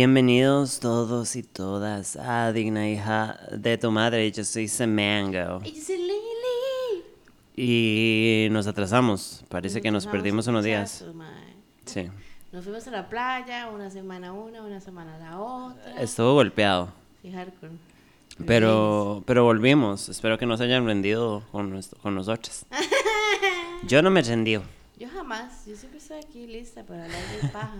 Bienvenidos todos y todas a Digna Hija de tu Madre. Yo soy Semango. Y yo soy Lili. Y nos atrasamos. Parece que nos perdimos unos días. Sí. Nos fuimos a la playa, una semana una, una semana la otra. Estuvo golpeado. Sí, hardcore. Pero, pero volvimos. Espero que nos hayan rendido con, nuestro- con nosotros. Yo no me rendí. Yo jamás, yo siempre estoy aquí lista para hablar de paja.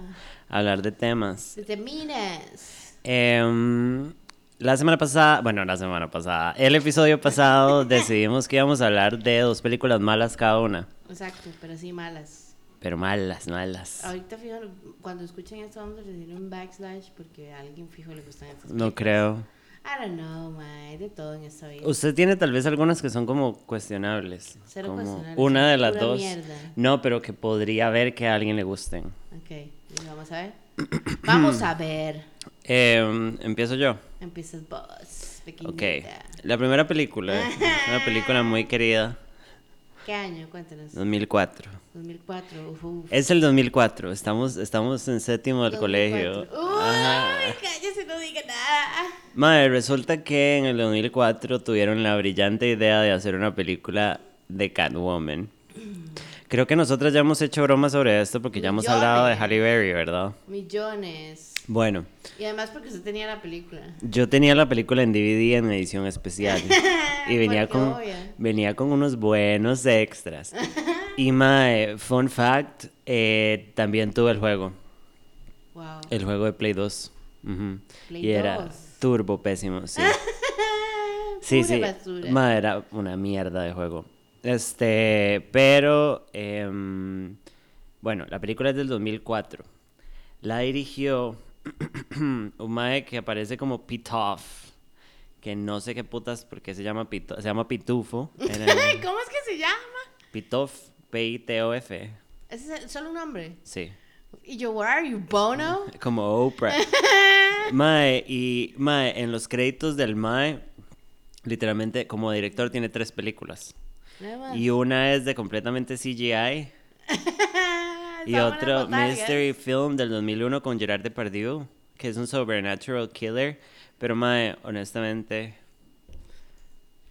Hablar de temas. De teminas. Em, la semana pasada, bueno, la semana pasada, el episodio pasado decidimos que íbamos a hablar de dos películas malas cada una. Exacto, pero sí malas. Pero malas, malas. Ahorita fijo, cuando escuchen esto vamos a recibir un backslash porque a alguien fijo le gustan estas No películas. creo. I don't know, mae, de todo en esta vida. Usted tiene tal vez algunas que son como cuestionables. Cero como cuestionables, una de las pura dos. mierda. No, pero que podría ver que a alguien le gusten. Ok, y vamos a ver. vamos a ver. Em, Empiezo yo. Empiezas vos, pequeñita. Ok. La primera película una película muy querida, ¿Qué año? Cuéntanos. 2004. 2004. Uf, uf. Es el 2004. Estamos, estamos en séptimo del 2004. colegio. Uy, cállese, no diga nada. Madre, resulta que en el 2004 tuvieron la brillante idea de hacer una película de Catwoman. Creo que nosotros ya hemos hecho bromas sobre esto porque ya hemos hablado de. Halle Berry, ¿verdad? Millones. Bueno, Y además porque usted tenía la película. yo tenía la película en DVD en edición especial y venía con, obvia. venía con unos buenos extras. Y mae, fun fact, eh, también tuve el juego, Wow. el juego de Play 2. Ujú. Play y era 2. turbo pésimo, sí. Sí, sí. basura. Ma, era una mierda de juego. Este, pero, em, bueno, la película es del 2004. La dirigió un mae que aparece como Pitoff, que no sé qué putas porque se llama Pito, se llama Pitufo. ¿Cómo es que se llama? Pitoff, P-I-T-O-F. Ese es solo un nombre. Sí, Y yo, where are you, Bono? como Oprah. Mae, y Mae, en los créditos del Mae, literalmente como director tiene tres películas. Y una es de completamente CGI. Y otro. Mystery Film del 2001 con Gerard Depardieu, que es un supernatural killer. Pero, mae, honestamente,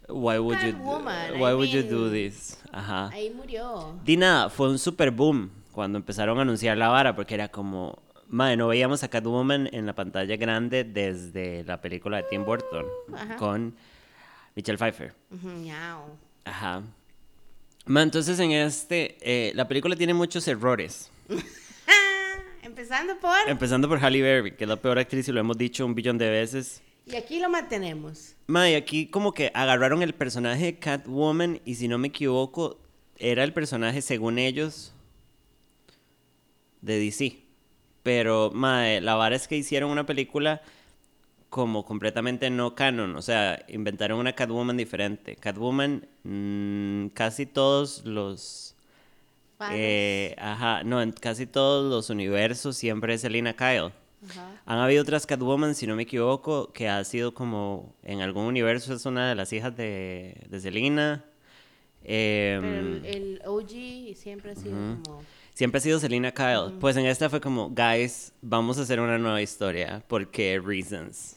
why would you, I why would you do this? Ajá. Ahí murió. Di nada, fue un super boom cuando empezaron a anunciar la vara, porque era como, mae, no veíamos a Catwoman en la pantalla grande desde la película de Tim Burton Ajá. con Michelle Pfeiffer. Miau. Ajá. Ma, entonces en este, eh, la película tiene muchos errores. Empezando por. Empezando por Halle Berry, que es la peor actriz y lo hemos dicho un billón de veces. Y aquí lo mantenemos. Ma, y aquí como que agarraron el personaje de Catwoman y si no me equivoco, era el personaje según ellos de DC. Pero, ma, eh, la vara es que hicieron una película como completamente no canon, o sea, inventaron una Catwoman diferente. Catwoman, mm, casi todos los... Eh, ajá, no, en casi todos los universos siempre es Selina Kyle. Ajá. Han habido otras Catwoman, si no me equivoco, que ha sido como en algún universo es una de las hijas de, de Selina. Em, Pero el, el OG siempre ha sido como. Siempre ha sido Selina Kyle. Pues en esta fue como, guys, vamos a hacer una nueva historia. ¿Por qué? Reasons.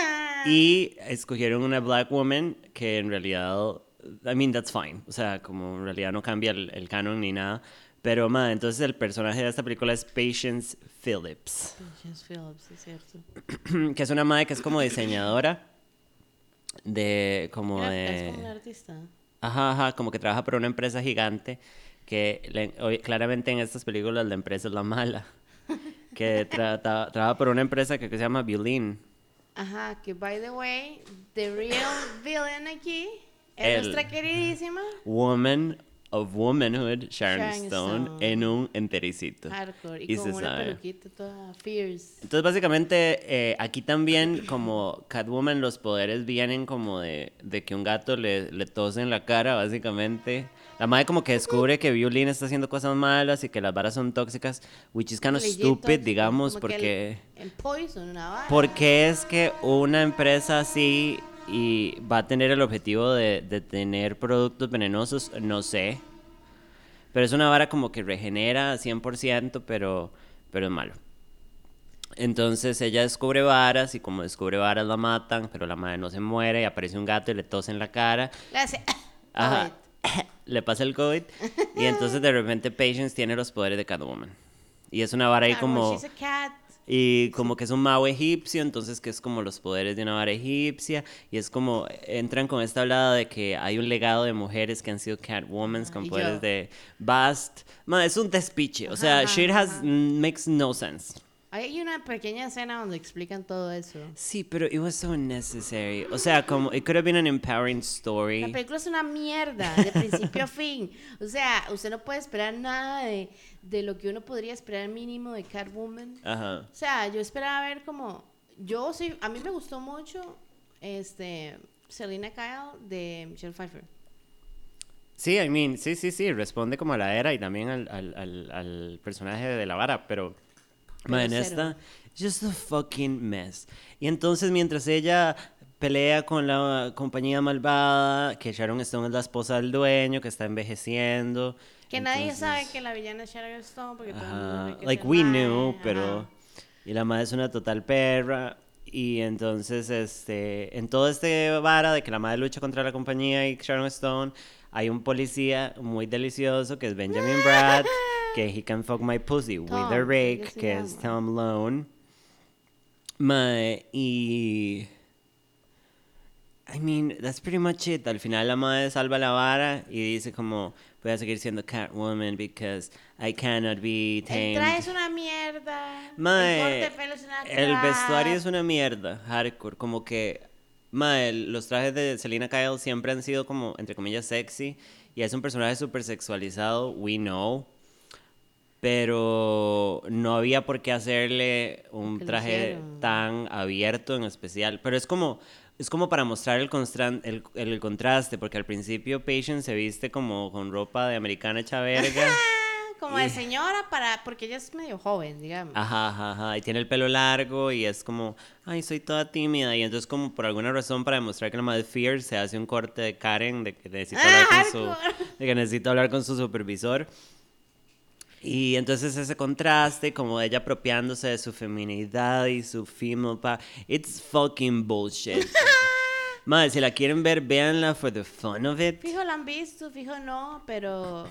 y escogieron una black woman que en realidad, I mean, that's fine. O sea, como en realidad no cambia el, el canon ni nada. Pero, ma, entonces el personaje de esta película es Patience Phillips. Patience Phillips, es cierto. que es una madre que es como diseñadora de como Era- de Es como un artista. ajá ajá como que trabaja para una empresa gigante que le- claramente en estas películas la empresa es la mala que tra- tra- trabaja por una empresa que, que se llama Violin Ajá, que by the way, the real villain aquí es El- nuestra queridísima Woman of Womanhood Sharon, Sharon Stone, Stone. en un entericito hardcore y, Y con se una sabe. peluquita toda fierce. Entonces, básicamente, eh, aquí también, como Catwoman, los poderes vienen como de, de que un gato le, le tose en la cara, básicamente. La madre como que descubre que Violin está haciendo cosas malas y que las varas son tóxicas, which is kind of stupid, digamos, porque... el- Poison, una vara. Porque es que una empresa así y va a tener el objetivo de, de tener productos venenosos, no sé. Pero es una vara como que regenera 100%, pero, pero es malo. Entonces ella descubre varas y como descubre varas la matan, pero la madre no se muere y aparece un gato y le tose en la cara. Le hace. Ajá. Le pasa el COVID y entonces de repente Patience tiene los poderes de Catwoman. Y es una vara ahí como... Y como que es un mago egipcio, entonces que es como los poderes de una vara egipcia. Y es como, entran con esta hablada de que hay un legado de mujeres que han sido Catwoman con y poderes yo. de Bast. Es un despiche. O sea, ajá, shit has, ajá. makes no sense. Hay una pequeña escena donde explican todo eso. Sí, pero it was so unnecessary. O sea, como, it could have been an empowering La story. película es una mierda, de principio a fin. O sea, usted no puede esperar nada de, de lo que uno podría esperar mínimo de Catwoman. Ajá. O sea, yo esperaba ver como. Yo sí, a mí me gustó mucho este Selena Kyle de Michelle Pfeiffer. Sí, I mean, sí, sí, sí, responde como a la era y también al, al, al, al personaje de la vara, pero, Pero ma, en cero. esta, just a fucking mess. Y entonces mientras ella pelea con la compañía malvada, que Sharon Stone es la esposa del dueño, que está envejeciendo. Que nadie entonces- sabe que la villana es Sharon Stone porque todo el mundo que like we mae, knew, ajá. pero y la madre es una total perra y entonces este en todo este vara de que la madre lucha contra la compañía y Sharon Stone hay un policía muy delicioso que es Benjamin Brad que he can fuck my pussy with a rake que es. Tom Lone Mae, y I mean, that's pretty much it. Al final la madre salva la vara y dice como voy a seguir siendo Catwoman because I cannot be El tamed. traje es una mierda. Mae, el pelo es una el vestuario es una mierda, hardcore, como que mae, los trajes de Selena Kyle siempre han sido como entre comillas sexy y es un personaje súper sexualizado, we know. Pero no había por qué hacerle un que traje tan abierto en especial. Pero es como, es como para mostrar el, el, el contraste, porque al principio Patience se viste como con ropa de americana hecha verga. Como de señora para porque ella es medio joven, digamos. Ajá, ajá, ajá. Y tiene el pelo largo y es como, ay, soy toda tímida. Y entonces, como por alguna razón, para demostrar que la madre Fear se hace un corte de Karen, de que necesita Ah, hablar con su, de que necesita hablar con su supervisor. Y entonces ese contraste, como ella apropiándose de su feminidad y su female pa it's fucking bullshit. Madre, si la quieren ver, véanla for the fun of it. Fijo la han visto, fijo no, pero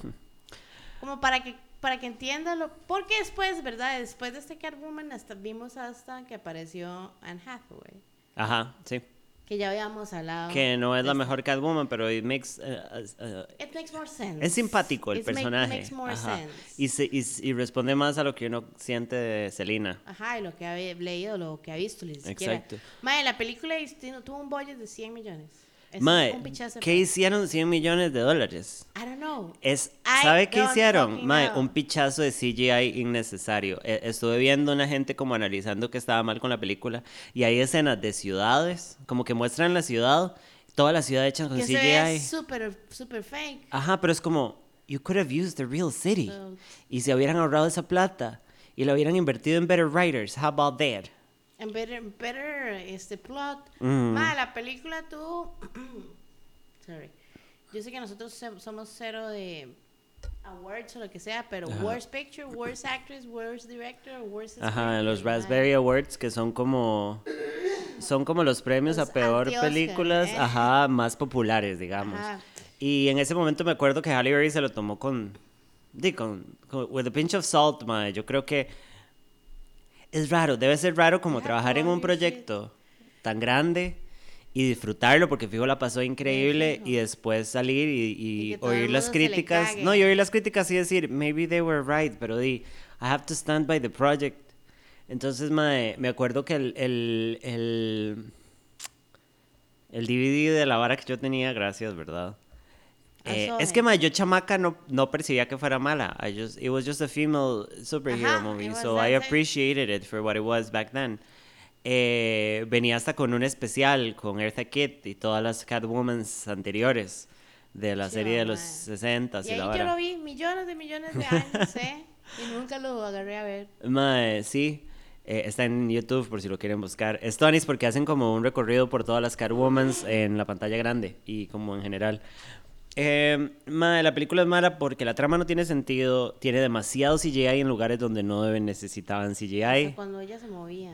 como para que para que entiendan lo porque después, ¿verdad? Después de este Catwoman hasta vimos hasta que apareció Anne Hathaway, Ajá, sí. Que ya habíamos hablado. Que no es la mejor Catwoman, pero it makes, uh, uh, It makes more sense. Es simpático el make- personaje. makes more Ajá. sense. Y, se- y, y responde más a lo que uno siente de Selena. Ajá, y lo que ha leído, lo que ha visto, ni. Exacto. Mae, la película tuvo un budget de 100 millones. Es Mae, ¿qué hicieron 100 millones de dólares? I don't know. Es, I ¿Sabe qué don't hicieron? Mae, know. un pichazo de CGI innecesario. E- estuve viendo una gente como analizando que estaba mal con la película y hay escenas de ciudades, como que muestran la ciudad, toda la ciudad hecha con Que CGI. ve súper, súper fake. Ajá, pero es como, you could have used the real city. So- Y se hubieran ahorrado esa plata y lo hubieran invertido en better writers. How about that? En better, better este plot. Mm. Ma, la película tuvo. Sorry. Yo sé que nosotros somos cero de awards o lo que sea, pero worst picture, worst actress, worst director, worst Ajá, los. Raspberry Awards que son como son como los premios Los a peor películas, ¿eh? ajá, más populares, digamos. Ajá. Y en ese momento me acuerdo que Halle Berry se lo tomó con con, con- with a pinch of salt, mae. Yo creo que es raro, debe ser raro como trabajar en un proyecto tan grande y disfrutarlo porque fijo la pasó increíble y después salir y, oír las críticas. No, y oír las críticas y decir, maybe they were right, pero di, I have to stand by the project. Entonces, mae, me acuerdo que el, el, el, el DVD de la vara que yo tenía, gracias, ¿verdad? Eh, es que, eh. mae, yo chamaca no, no percibía que fuera mala. I just, it was just a female superhero Ajá, movie, so I appreciated it for what it was back then. Eh, venía hasta con un especial con Eartha Kitt y todas las Catwomans anteriores de la Sí, serie de los 60 Y y ahí la yo vara. lo vi millones de millones de años, ¿eh? Y nunca lo agarré a ver. Mae, sí. eh, está en YouTube por si lo quieren buscar. Es Tonis porque hacen como un recorrido por todas las Catwomans en la pantalla grande y como en general. Eh, mae, la película es mala porque la trama no tiene sentido, tiene demasiado CGI en lugares donde no deben necesitaban O sea, CGI. cuando ella se movía.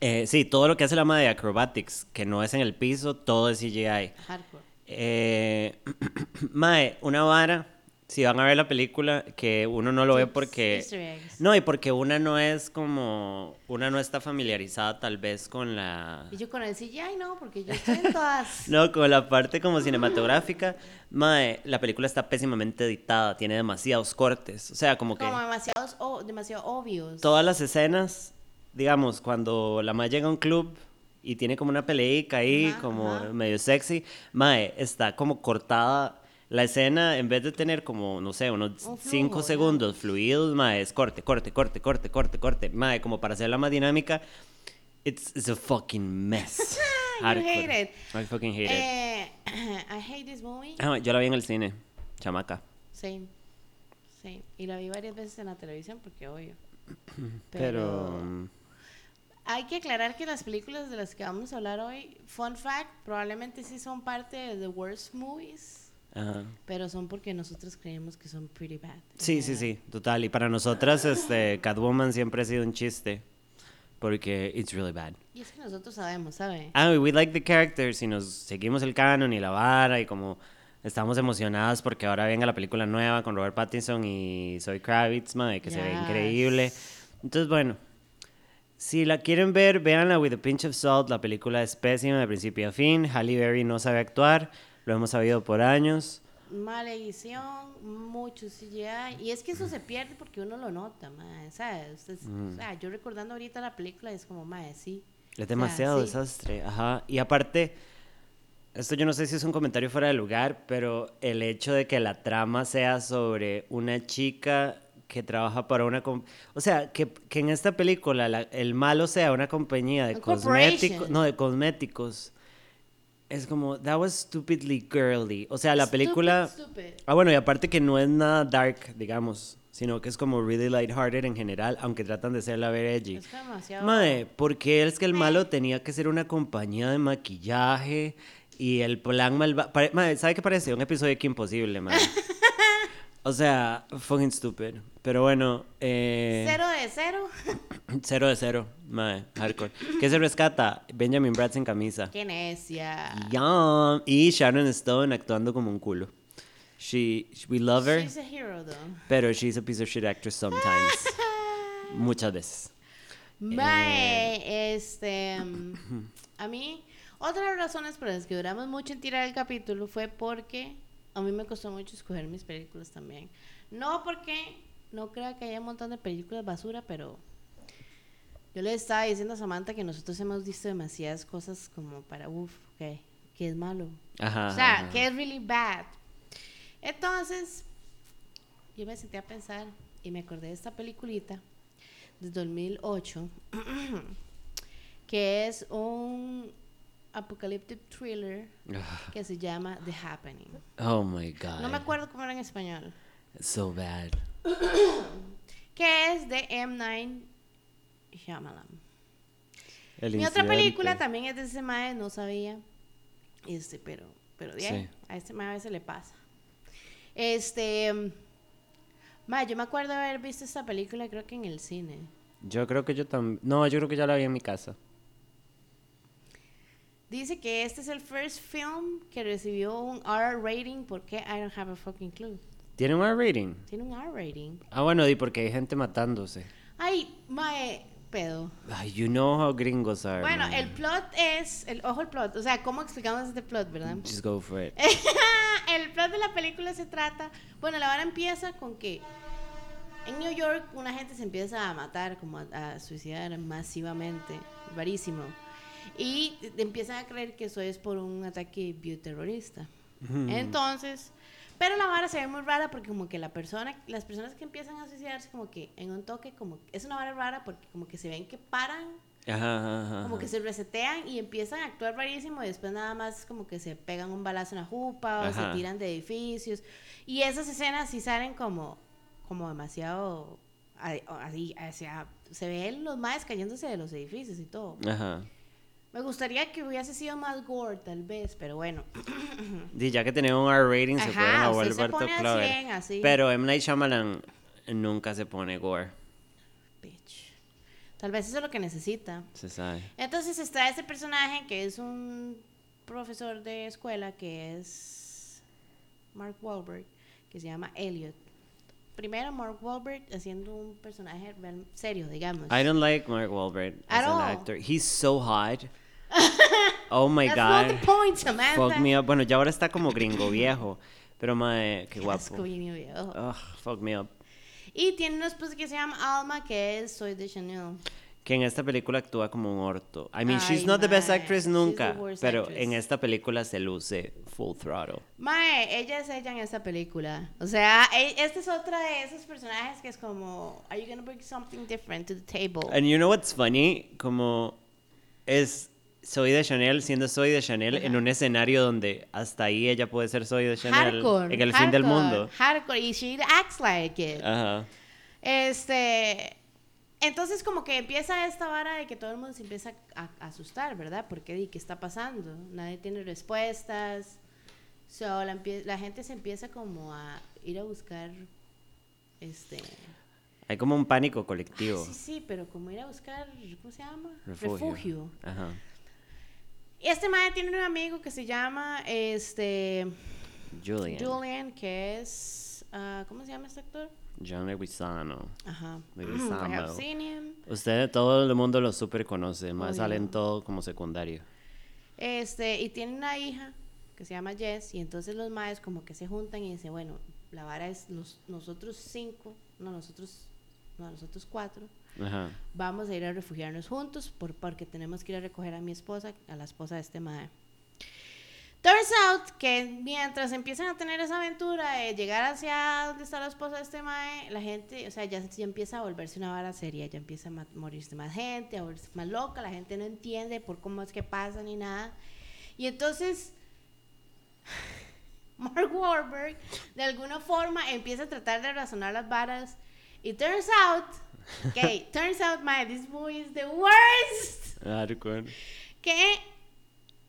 Eh, sí, todo lo que hace la madre de acrobatics, que no es en el piso, todo es CGI. Hardcore. Eh, mae, una vara, si van a ver la película, que uno no lo ve porque... No, y porque una no es como... Una no está familiarizada tal vez con la... Y yo con el CGI no, porque yo estoy en todas. No, con la parte como cinematográfica. Mae, la película está pésimamente editada, tiene demasiados cortes. O sea, como que Como demasiados, demasiado obvios. todas las escenas, digamos, cuando la mae llega a un club y tiene como una peleica ahí, Ajá, como ajá. medio sexy, mae, está como cortada. La escena, en vez de tener como, no sé, unos Un 5 flujo, ya. segundos fluidos, mae, es corte, corte, corte, corte, corte, corte. Mae, como para hacerla más dinámica, it's, it's a fucking mess. You hate it. I fucking hate it. Eh, I hate this movie. Ah, yo la vi en el cine, chamaca. Sí. Sí. Y la vi varias veces en la televisión porque obvio. Pero, mm, Hay que aclarar que las películas de las que vamos a hablar hoy, fun fact, probablemente sí son parte de the worst movies, ajá. pero son porque nosotros creemos que son pretty bad. Sí, sí, sí, total. Y para nosotras, este, Catwoman siempre ha sido un chiste. Porque it's really bad. Y es que nosotros sabemos, ¿sabe? Ah, we like the characters y nos seguimos el canon y la vara y como estamos emocionadas porque ahora venga la película nueva con Robert Pattinson y Zoe Kravitz, mae, que se ve Yes. increíble. Entonces, bueno, si la quieren ver, véanla with a pinch of salt. La película es pésima de principio a fin. Halle Berry no sabe actuar, lo hemos sabido por años. Mala edición, mucho CGI. Y es que eso se pierde porque uno lo nota, mae, ¿sabes? O sea, yo recordando ahorita la película es como, mae, sí. Es demasiado sí. desastre, ajá. Y aparte, esto yo no sé si es un comentario fuera de lugar, pero el hecho de que la trama sea sobre una chica que trabaja para una... O sea, que, que en esta película la- el malo sea una compañía de cosméticos... No, de cosméticos. Es como, that was stupidly girly. O sea, la película... Stupid, stupid. Ah, bueno, y aparte que no es nada dark, digamos, sino que es como really lighthearted en general, aunque tratan de ser la ver edgy. Es demasiado. Mae, porque es que el malo tenía que ser una compañía de maquillaje y el plan malvado. Mae, ¿sabe qué parece? Un episodio de que imposible, mae. O sea, fucking stupid. Pero bueno, eh, Cero de cero. cero de cero, mae, hardcore. ¿Qué se rescata? Benjamin Bratt en camisa. Qué necia. Yum. Y Sharon Stone actuando como un culo. She, we love her, She's a hero, though. pero she's a piece of shit actress sometimes. Muchas veces. Mae, este. mm, A mí, otra de las razones por las que duramos mucho en tirar el capítulo fue porque a mí me costó mucho escoger mis películas también. No porque no crea que haya un montón de películas basura, pero yo le estaba diciendo a Samantha que nosotros hemos visto demasiadas cosas como para, uff, ok, que es malo. Ajá. O sea, ajá. que es really bad. Entonces, yo me senté a pensar y me acordé de esta peliculita de 2008, que es un apocalyptic thriller que se llama The Happening. Oh my god. No me acuerdo cómo era en español. It's so bad. Que es de M9 Shyamalan. El Mi otra película también es de ese mae, no sabía. Este, pero, pero de ahí, Sí. a este mae a veces le pasa. Este, mae, yo me acuerdo haber visto esta película creo que en el cine. Yo creo que yo también. No, yo creo que ya la vi en mi casa. Dice que este es el first film que recibió un R rating porque I don't have a fucking clue. ¿Tiene un R rating? Tiene un R rating. Ah, bueno, y porque hay gente matándose. Ay, mae, pedo. Ay, you know how gringos are. Bueno, man. el plot es, el ojo el plot, o sea, ¿cómo explicamos este plot, verdad? Just go for it. el plot de la película se trata, bueno, la hora empieza con que en New York una gente se empieza a matar, como a, a suicidar masivamente, rarísimo. Y empiezan a creer que eso es por un ataque bioterrorista. Entonces, pero la vara se ve muy rara porque como que la persona, las personas que empiezan a suicidarse como que en un toque, como es una vara rara porque como que se ven que paran Ajá, ajá, ajá. como que se resetean y empiezan a actuar rarísimo y después nada más como que se pegan un balazo en la jupa o se tiran de edificios y esas escenas sí salen como como demasiado así hacia se ven los maes cayéndose de los edificios y todo Ajá. Me gustaría que hubiese sido más gore, tal vez, pero bueno. Y ya que tenemos un R rating, se fueron a volver a Clover. 100 así. Pero M. Night Shyamalan nunca se pone gore, Bitch. Tal vez eso es lo que necesita. se sabe. Entonces está este personaje que es un profesor de escuela que es Mark Wahlberg, que se llama Elliot. Primero Mark Wahlberg haciendo un personaje real- serio, digamos. I don't like Mark Wahlberg as At an all. actor. He's so hot. oh my That's god. not the point, Samantha. Fuck me up. Bueno, ya ahora está como gringo viejo. Pero mae, qué guapo. bien viejo. Ugh, fuck me up. Y tiene una esposa que se llama Alma, que es Soy de Chanel. Que en esta película actúa como un orto. I mean, she's Ay, not the best mae, actress she's nunca. Pero actress. en esta película se luce full throttle. Mae, ella es ella en esta película. O sea, e- esta es otra de esos personajes que es como, are you gonna bring something different to the table? And you know what's funny? Como es Soy de Chanel siendo Soy de Chanel en un escenario donde hasta ahí ella puede ser Soy de Chanel. hardcore. en el fin del mundo. Hardcore. Y she acts like it. Ajá. Este. Entonces, como que empieza esta vara de que todo el mundo se empieza a, a asustar, ¿verdad? Porque, di, ¿qué está pasando? Nadie tiene respuestas. So, la, la gente se empieza como a ir a buscar. Este. Hay como un pánico colectivo. Sí, sí, pero como ir a buscar. ¿Cómo se llama? Refugio. Ajá. Y este madre tiene un amigo que se llama. Este. Julian. Julian, que es. ah, ¿Cómo se llama este actor? John Leguizano. Ajá. Leguizamo. I have seen him. Usted, todo el mundo lo super conoce, más Obvio. sale en todo como secundario. Este, y tiene una hija que se llama Jess, y entonces los maes como que se juntan y dicen, bueno, la vara es nos- nosotros cinco, no, nosotros, no, nosotros cuatro, Ajá. vamos a ir a refugiarnos juntos por, porque tenemos que ir a recoger a mi esposa, a la esposa de este mae. Turns out que mientras empiezan a tener esa aventura de llegar hacia donde está la esposa de este mae, la gente, o sea, ya, ya empieza a volverse una vara seria, ya empieza a morirse más gente, a volverse más loca, la gente no entiende por cómo es que pasa ni nada. Y entonces, Mark Wahlberg, de alguna forma, empieza a tratar de razonar las varas. Y turns out, okay, turns out, my, this movie is the worst. Hardcore. Que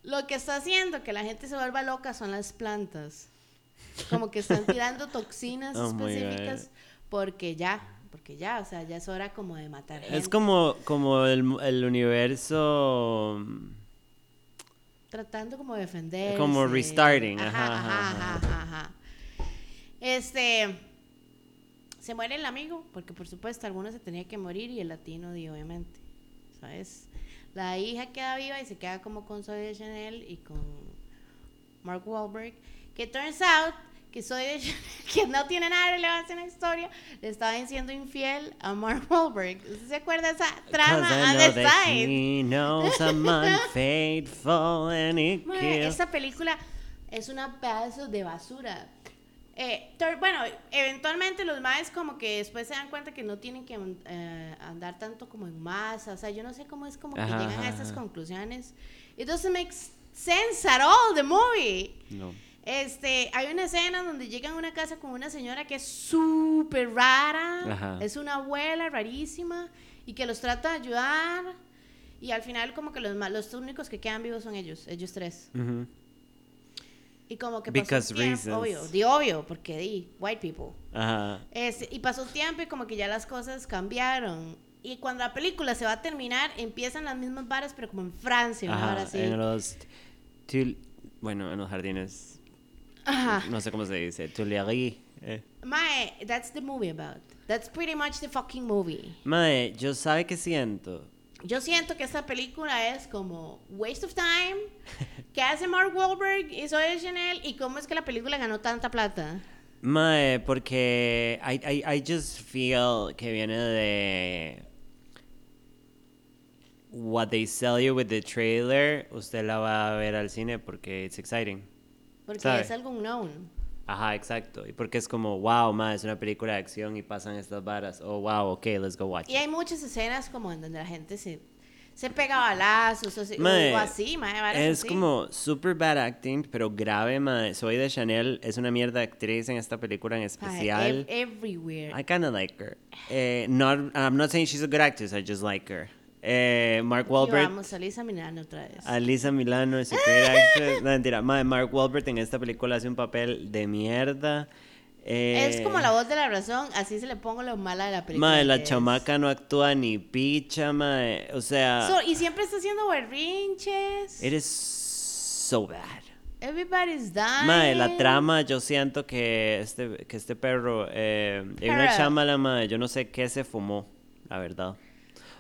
lo que está haciendo que la gente se vuelva loca son las plantas. Como que están tirando toxinas Oh específicas porque ya, porque ya, o sea, ya es hora como de matar gente. Es como, como el, el universo. tratando como de defender. Como restarting, ajá, Ajá, ajá, ajá, ajá, ajá. Este. Se muere el amigo, porque por supuesto alguno se tenía que morir y el latino, obviamente. ¿Sabes? La hija queda viva y se queda como con Zoe de Chanel y con Mark Wahlberg. Que turns out que Zoe de Chanel, que no tiene nada de relevancia en la historia, le estaba siendo infiel a Mark Wahlberg. ¿Usted se acuerda de esa trama? know the side. he knows I'm unfaithful and he esta película es una pedazo de basura. Eh, bueno, eventualmente los maes como que después se dan cuenta que no tienen que eh, andar tanto como en masa. O sea, yo no sé cómo es como que Ajá, llegan a ajá, estas ajá. conclusiones. It doesn't make sense at all, the movie. No. Este, hay una escena donde llegan a una casa con una señora que es súper rara, es una abuela rarísima y que los trata de ayudar y al final como que los, los únicos que quedan vivos son ellos, ellos tres. Ujú. Y como que pasó Because un tiempo, obvio, di obvio, porque di, white people. Ajá. Este, y pasó un tiempo y como que ya las cosas cambiaron. Y cuando la película se va a terminar, empiezan las mismas varas, pero como en Francia, una Ajá. vara así. En los. tul- bueno, en los jardines. Ajá. No sé cómo se dice. Tuileries. Eh. Mae, that's the movie about. That's pretty much the fucking movie. Mae, yo sabe que siento. Yo siento que esta película es como waste of time. ¿Qué hace Mark Wahlberg y Zoe Chanel? ¿Y cómo es que la película ganó tanta plata? Mae, porque I, I, I just feel que viene de what they sell you with the trailer. Usted la va a ver al cine porque it's exciting. Porque ¿Sabe? es algo unknown. Ajá, exacto. Y porque es como, wow, mae, es una película de acción y pasan estas varas. Oh, wow, ok, let's go watch Y it. hay muchas escenas como en donde la gente se, se pega balazos o, se- Mae, o así, varas Es así. como super bad acting, pero grave, mae. Soy de Chanel, es una mierda actriz en esta película en Mae, especial. ev- everywhere. I kind of like her. Eh, not, I'm not saying she's a good actress, I just like her. Eh, Mark Wahlberg. vamos a Lisa Milano otra vez. A Lisa Milano, es. No, mentira. Mae, Mark Wahlberg en esta película hace un papel de mierda. Eh, Es como la voz de la razón, así se le pongo lo mala de la película. Mae, la es. chamaca no actúa ni picha, mae. O sea, So, y siempre está haciendo berrinches. it is so bad. Everybody's dying. Mae, la trama, yo siento que este, que este perro, eh, una chamala, mae, yo no sé qué se fumó, la verdad.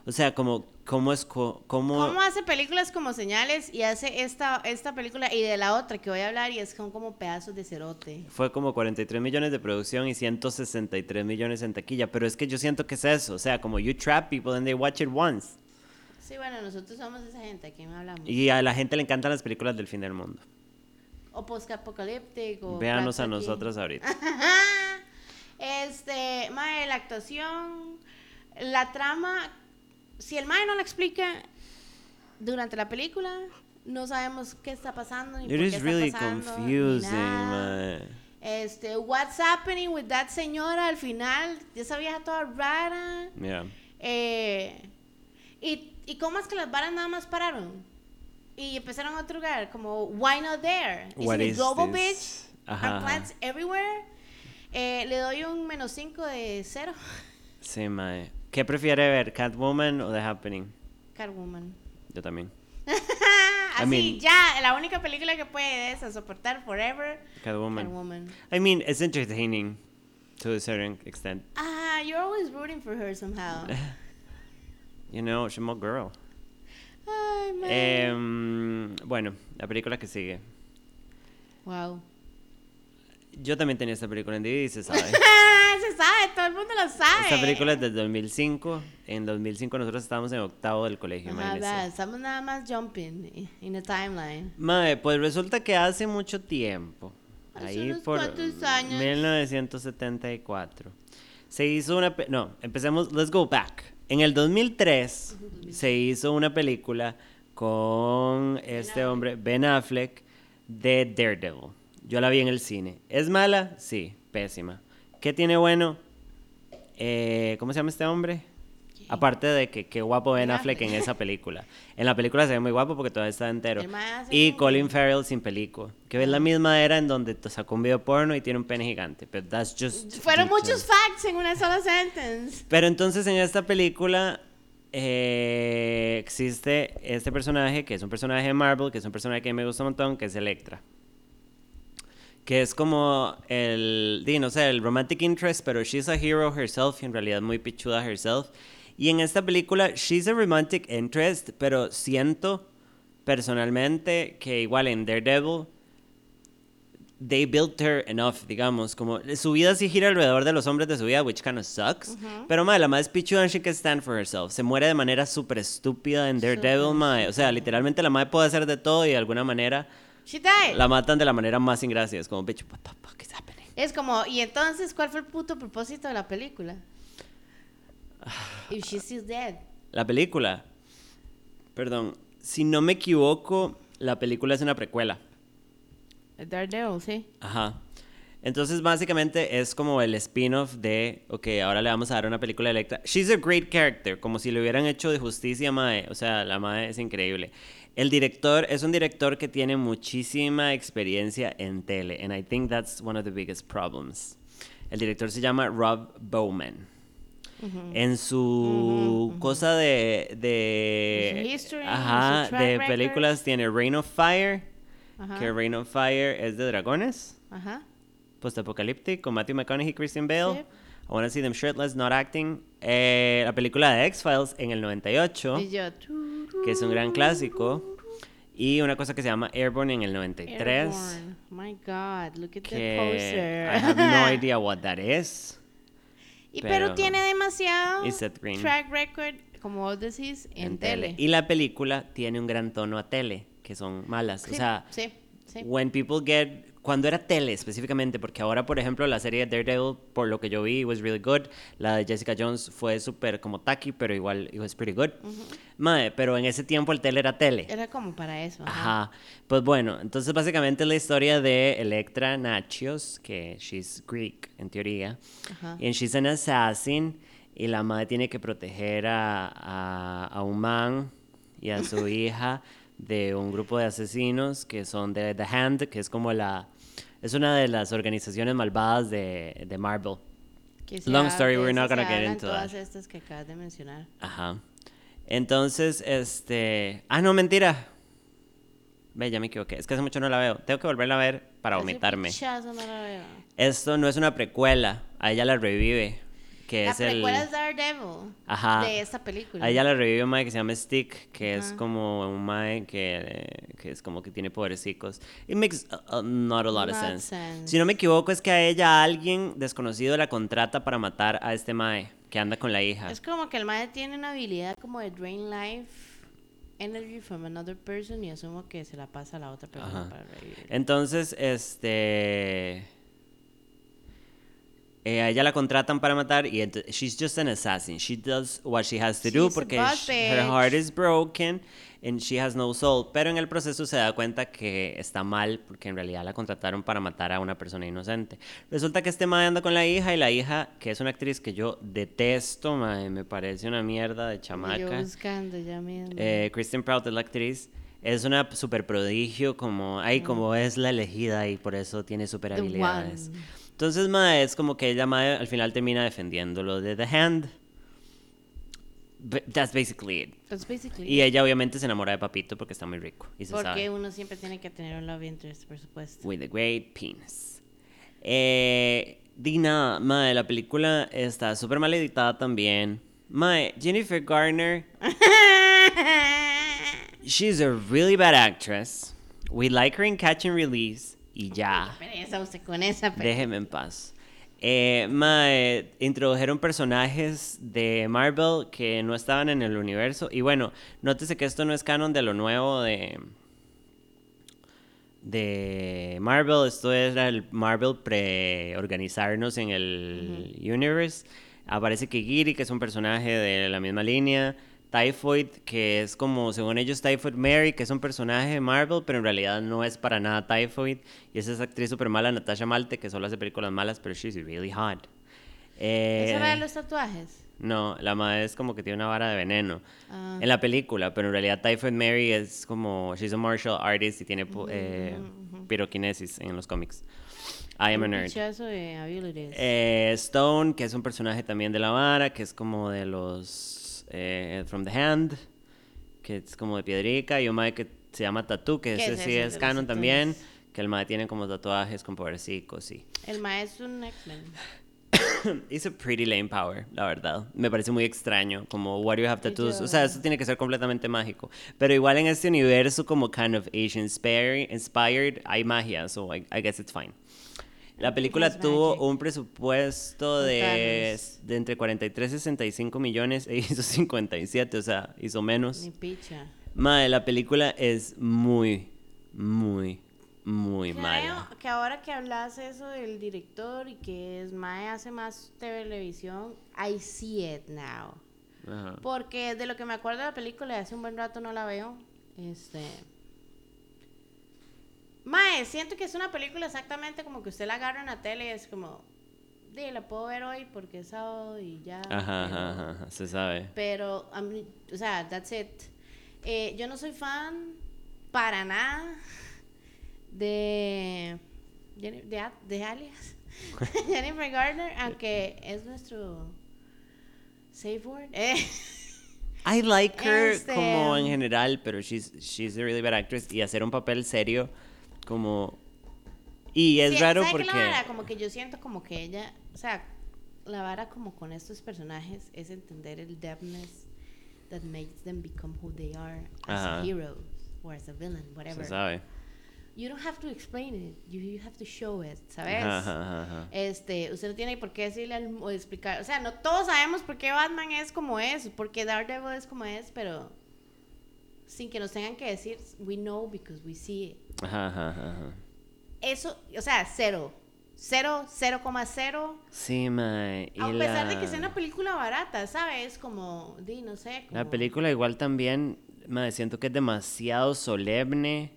O sea, como, cómo es, cómo, ¿Cómo hace películas como señales y hace esta, esta película y de la otra que voy a hablar y es con como pedazos de cerote? fue como 43 millones de producción y 163 millones en taquilla, pero es que yo siento que es eso, o sea, como you trap people and they watch it once. Sí, bueno, nosotros somos esa gente, ¿a quién hablamos? Y a la gente le encantan las películas del fin del mundo. O post-apocalíptico. Véanos a nosotros ahorita. este, mae, la actuación, la trama, si el mae no la explica durante la película, no sabemos qué está pasando ni It por qué is está really pasando, confusing, mae. Este, what's happening with that señora al final, esa vieja toda rara. Yeah. Eh, y, ¿Y cómo es que las varas nada más pararon? Y empezaron a otro lugar, como, why not there? What is global, this? bitch? Ajá, ajá. plants everywhere? Eh, le doy un menos 5 de 0. Sí, mae. ¿Qué prefiere ver, Catwoman o The Happening? Catwoman. Yo también. Así, mean- ya, la única película que puedes soportar forever. Catwoman. Catwoman. I mean, it's entertaining to a certain extent. Ah, you're always rooting for her somehow. You know, she's my girl. Ay, man. Em, bueno, la película que sigue. wow. Yo también tenía esta película en DVD, se sabe. Se sabe, todo el mundo lo sabe. Esta película es del 2005. En 2005 nosotros estábamos en octavo del colegio, Ajá, estamos nada más jumping in the timeline. Mae, pues resulta que hace mucho tiempo, Hace ahí por años. 1974, se hizo una... No, empecemos, let's go back. En el 2003 se hizo una película con este hombre, Ben Affleck, de Daredevil. Yo la vi en el cine. ¿Es mala? Sí, pésima. ¿Qué tiene bueno? Eh, ¿Cómo se llama este hombre? Aparte de que qué guapo Ben Affleck en esa película. En la película se ve muy guapo porque todavía está entero. Y Colin Farrell sin pelico. Que es la misma era en donde sacó un video porno y tiene un pene gigante. Pero that's just Fueron muchos facts en una sola sentence. Pero entonces en esta película eh, existe este personaje que es un personaje de Marvel, que es un personaje que me gusta un montón, que es Electra. Que es como el, no sé, el romantic interest, pero she's a hero herself y en realidad muy pichuda herself. Y en esta película, she's a romantic interest, pero siento personalmente que igual en Daredevil, they built her enough, digamos, como su vida sí gira alrededor de los hombres de su vida, which kind of sucks. Pero, madre, la más pichuda she can stand for herself. Se muere de manera súper estúpida en Daredevil, madre. O sea, literalmente la madre puede hacer de todo y de alguna manera She died. la matan de la manera más sin gracia. Es como, bitch, what the fuck is happening? Es como, ¿y entonces cuál fue el puto propósito de la película? If dead. La película, perdón, si no me equivoco, la película es una precuela. Daredevil, sí. Ajá. Entonces, básicamente es como el spin-off de, ok, ahora le vamos a dar una película de Electra. She's a great character, como si le hubieran hecho de justicia a Mae. O sea, la Mae es increíble. El director es un director que tiene muchísima experiencia en tele, and I think that's one of the biggest problems. El director se llama Rob Bowman. En su cosa de, de history, ajá, de películas tiene Reign of Fire, que Reign of Fire es de dragones, Ajá. post-apocalyptic, con Matthew McConaughey y Christian Bale. Sí. I Wanna See Them Shirtless, Not Acting. Eh, la película de X-Files en el 98, Y yo, que es un gran clásico. Y una cosa que se llama Airborne en el 93, Airborne. My God, look at the poster. I have no idea what that is. y pero, pero- tiene demasiado track record, como vos decís, en, tele. Y la película tiene un gran tono a tele, que son malas. Sí, o sea, sí, sí. when people get cuando era tele específicamente, porque ahora, por ejemplo, la serie de Daredevil, por lo que yo vi, was really good. La de Jessica Jones fue súper como tacky, pero igual it was pretty good. Mae, pero en ese tiempo el tele era tele. Era como para eso. Ajá. Ajá. Pues bueno, entonces básicamente es la historia de Electra Nachios, que she's Greek en teoría. Ajá. And she's an assassin. y la madre tiene que proteger a, a, a un man y a su hija de un grupo de asesinos que son de The Hand, que es como la... Es una de las organizaciones malvadas de, de Marvel. Long story, we're not gonna get into todas that. estas que acabas de mencionar. Ajá. Entonces, este... Ah, no, mentira. Ve, ya me equivoqué. Es que hace mucho no la veo. Tengo que volverla a ver para vomitarme. pichazo no la veo. Esto no es una precuela. A ella la revive. Que La es el... precuela es Daredevil. Ajá. De esta película. A ella la revive un mae que se llama Stick, que es Ajá. como un mae que, que es como que tiene podercicos. It makes uh, uh, not a lot of sense. sense. Si no me equivoco, es que a ella alguien desconocido la contrata para matar a este mae que anda con la hija. Es como que el madre tiene una habilidad como de drain life energy from another person y asumo que se la pasa a la otra persona Ajá. para revivir. Entonces, este. Eh, a ella la contratan para matar y she's just an assassin. She does what she has to do She's porque her heart is broken and she has no soul. Pero en el proceso se da cuenta que está mal porque en realidad la contrataron para matar a una persona inocente. Resulta que este mae anda con la hija y la hija, que es una actriz que yo detesto, mae, me parece una mierda de Y Yo chamaca. buscando ya mismo. Eh, Kristen Prout es la actriz. Es una super prodigio, como, ay, como es la elegida y por eso tiene super habilidades. Entonces, ma, es como que ella, ma, al final termina defendiéndolo de The Hand. But that's basically it. That's basically Y ella obviamente se enamora de Papito porque está muy rico. Y se Porque sabe. uno siempre tiene que tener un love interest, por supuesto. With a great penis. Eh, Dina, mae, la película está súper mal editada también. Mae, Jennifer Garner She's a really bad actress. We like her in Catch and Release. Y ya. Pereza usted con esa pe- Déjeme en paz. Eh, mae, introdujeron personajes de Marvel que no estaban en el universo. Y bueno, nótese que esto no es canon de lo nuevo de. De Marvel. Esto era el Marvel pre-organizarnos en el universe. Aparece Kigiri, que es un personaje de la misma línea. Typhoid, que es como, según ellos, Typhoid Mary, que es un personaje de Marvel, pero en realidad no es para nada Typhoid. Y es esa actriz súper mala, Natasha Malte, que solo hace películas malas, pero she's really hot. Eh, ¿Esa era de los tatuajes? no, la madre es como que tiene una vara de veneno. Ah. En la película, pero en realidad Typhoid Mary es como, she's a martial artist y tiene eh, piroquinesis en los cómics. I am a nerd. de. Eh, Stone, que es un personaje también de la vara, que es como de los eh, From the Hand, que es como de piedrica, y un mae que se llama Tattoo, que ¿Qué ese es sí es canon también, que el mae tiene como tatuajes con podercicos y... El maestro es un X-Men. It's a pretty lame power, la verdad. Me parece muy extraño, como Why do you have tattoos? O sea, eso tiene que ser completamente mágico. Pero igual en este universo como kind of Asian inspired, inspired hay magia, so I, I guess it's fine. La película tuvo un presupuesto de, entre 43 y 65 millones e hizo 57, o sea, hizo menos. Ni picha. Madre, la película es muy, muy, muy Creo mala. que ahora que hablas eso del director y que es Mae hace más televisión, I see it now. Ajá. Porque de lo que me acuerdo de la película, hace un buen rato no la veo. Este. Mae, siento que es una película exactamente como que usted la agarra en la tele y es como. "Di, la puedo ver hoy porque es sábado y ya. Ajá, pero- ajá, ajá, se sabe. Pero, mí- o sea, that's it. Eh, yo no soy fan para nada de. De, de alias. Jennifer Garner, aunque es nuestro safe word. Eh, I like her Este, como en general, pero she's, she's a really bad actress y hacer un papel serio como... Y es sí, raro ¿sabe qué porque... la vara? Como que yo siento como que ella, o sea, la vara como con estos personajes es entender el depthness that makes them become who they are as Ajá. a hero or as a villain, whatever. Se sabe. You don't have to explain it, you, you have to show it, ¿sabes? Ajá, ajá. Este, usted no tiene por qué decirle al- o explicar, o sea, no todos sabemos por qué Batman es como es, porque Daredevil es como es, pero sin que nos tengan que decir, we know because we see it. Ajá, ajá, ajá. Eso, o sea, cero. Cero, 0,0. Sí, mae. A pesar de que sea una película barata, ¿sabes? Como, di, no sé. Como, La película igual también, mae, siento que es demasiado solemne.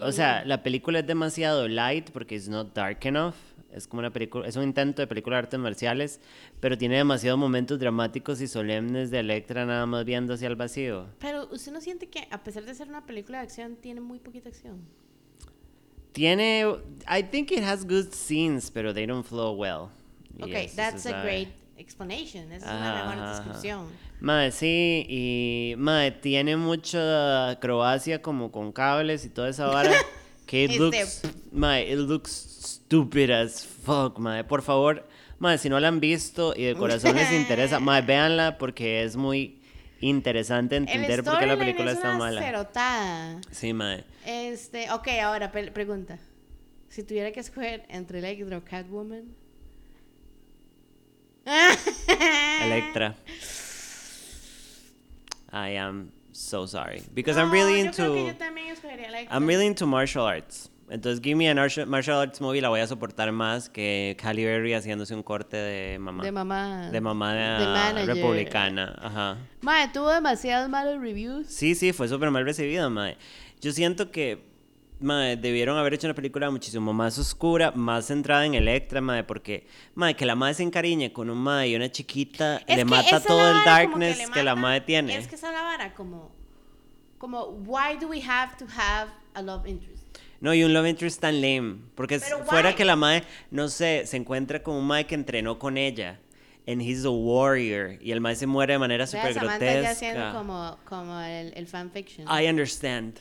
O sea, la película es demasiado light porque it's not dark enough. Es como una película, es un intento de película de artes marciales, pero tiene demasiados momentos dramáticos y solemnes de Electra nada más viendo hacia el vacío. Pero usted no siente que a pesar de ser una película de acción tiene muy poquita acción. Tiene, I think it has good scenes, pero they don't flow well. Okay, eso that's a great explanation. Esa es una mejor descripción. Mae, sí, y mae, tiene mucha acrobacia como con cables y toda esa vara. Que it Este- looks, mae, it looks stupid as fuck, mae. Por favor, mae, si no la han visto y de corazón les interesa, mae, véanla porque es muy interesante entender por qué la película es está una mala. cerotada. Sí, mae. Este, ok, ahora pregunta. Si tuviera que escoger entre Electra o Catwoman. Electra. I am so sorry because I'm really No, yo creo que into yo Electra. I'm really into martial arts. Entonces, give me a martial martial arts movie, la voy a soportar más que Halle Berry haciéndose un corte de mamá. De mamá. De mamá de republicana. Ajá. Mae, tuvo demasiados malos reviews. Sí, sí, fue súper mal recibida, mae. Yo siento que, mae, debieron haber hecho una película muchísimo más oscura, más centrada en Electra, mae, porque, mae, que la madre se encariñe con un mae y una chiquita Es le que mata todo el darkness le que, la mata- madre tiene. Es que esa es la vara, como, como, why do we have to have a love interest? No, y un love interest tan lame. Porque fuera why? que la madre, no sé, se encuentra con un mae que entrenó con ella. And he's a warrior. Y el mae se muere de manera súper Samantha ya grotesca. haciendo como, como el, el fanfiction. I understand.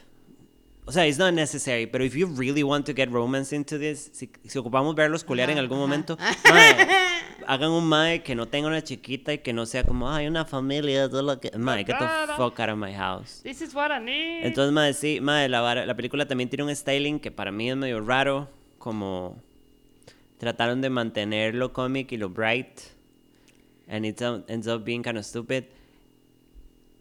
O sea, it's not necessary, pero if you really want to get romance into this, si, si ocupamos verlos culiar en algún momento, mae, hagan un mae que no tenga una chiquita y que no sea como, ay, una familia, todo lo que... Mae, get the fuck out of my house. This is what I need. Entonces, mae, sí, mae, la, la película también tiene un styling que para mí es medio raro, como trataron de mantener lo cómic y lo bright, and it ends up being kind of stupid.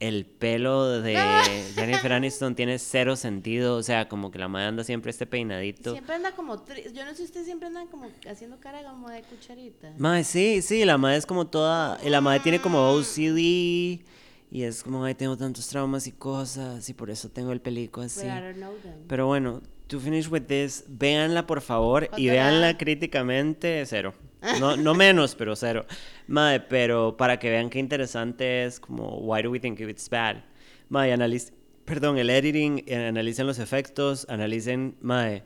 El pelo de Jennifer Aniston tiene cero sentido, o sea, como que la madre anda siempre este peinadito. Siempre anda como, yo no sé si usted siempre anda como haciendo cara como de cucharita. Mae, sí, sí, la madre es como toda, la madre tiene como OCD, y es como, ay, tengo tantos traumas y cosas, y por eso tengo el pelico así. Pero bueno, to finish with this, véanla por favor y véanla críticamente, cero. No, no menos, pero cero. Madre, pero para que vean qué interesante es, como, why do we think it's bad? Madre, analiz perdón, el editing, eh, analicen los efectos, analicen, madre,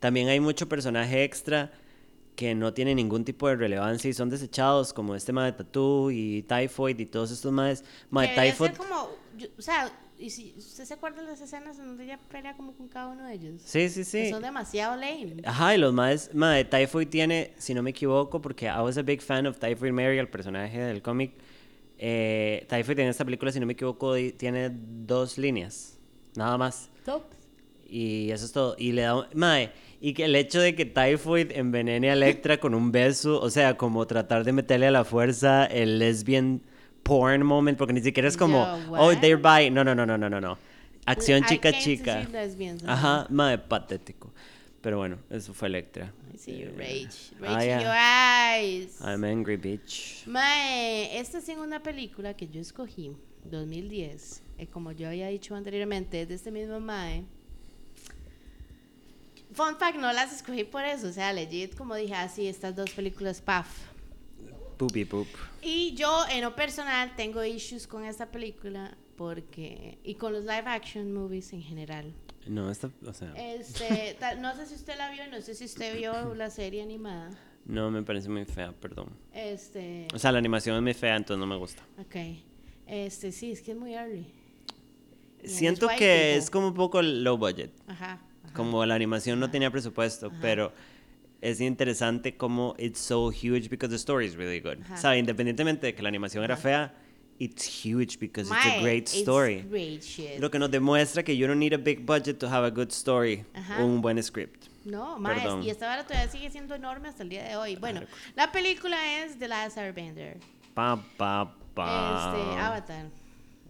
también hay mucho personaje extra que no tiene ningún tipo de relevancia y son desechados, como este madre Tattoo y Typhoid y todos estos Que debería Typhoid... como, yo- o sea, y si usted se acuerda de las escenas en donde ella pelea como con cada uno de ellos. Sí, sí, Que sí. son demasiado lame. Ajá, y los más, madre, Typhoid tiene, si no me equivoco, porque I was a big fan of Typhoid Mary, el personaje del cómic. Eh, Typhoid en esta película, si no me equivoco, tiene dos líneas, nada más. Top. Y eso es todo. Y le da, madre, y que el hecho de que Typhoid envenene a Electra con un beso, o sea, como tratar de meterle a la fuerza el lesbian porn moment, porque ni siquiera es como, Yo, oh, they're bi. No, no, no, no, no, no, no. Acción chica chica. Ajá, madre, patético. Pero bueno, eso fue Electra. I see your rage. Ah, Rage in ya. your eyes. I'm angry, bitch. Mae, esta es una película que yo escogí, 2010. eh, como yo había dicho anteriormente, es de este mismo Mae. Fun fact, no las escogí por eso. O sea, legit, como dije, así, estas dos películas, paf. Poopy poop. Y yo, en lo personal, tengo issues con esta película porque. y con los live action movies en general. No, esta, o sea, Este, ta- no sé si usted la vio, no sé si usted vio la serie animada. no me parece muy fea, perdón. Este. O sea, la animación es muy fea, entonces no me gusta. Ok. Este, sí, es que es muy early. Siento que people. es como un poco low budget. Ajá. ajá. Como la animación no tenía presupuesto, pero es interesante como it's so huge because the story is really good. Ajá. ¿Sabe? Independientemente de que la animación era fea, it's huge because it's a great story. great. Lo que nos demuestra que you don't need a big budget to have a good story, Ajá. un buen script. No, más. Y esta vara todavía sigue siendo enorme hasta el día de hoy. Bueno, la película es The Last Airbender. Pa, pa, pa. Este, Avatar.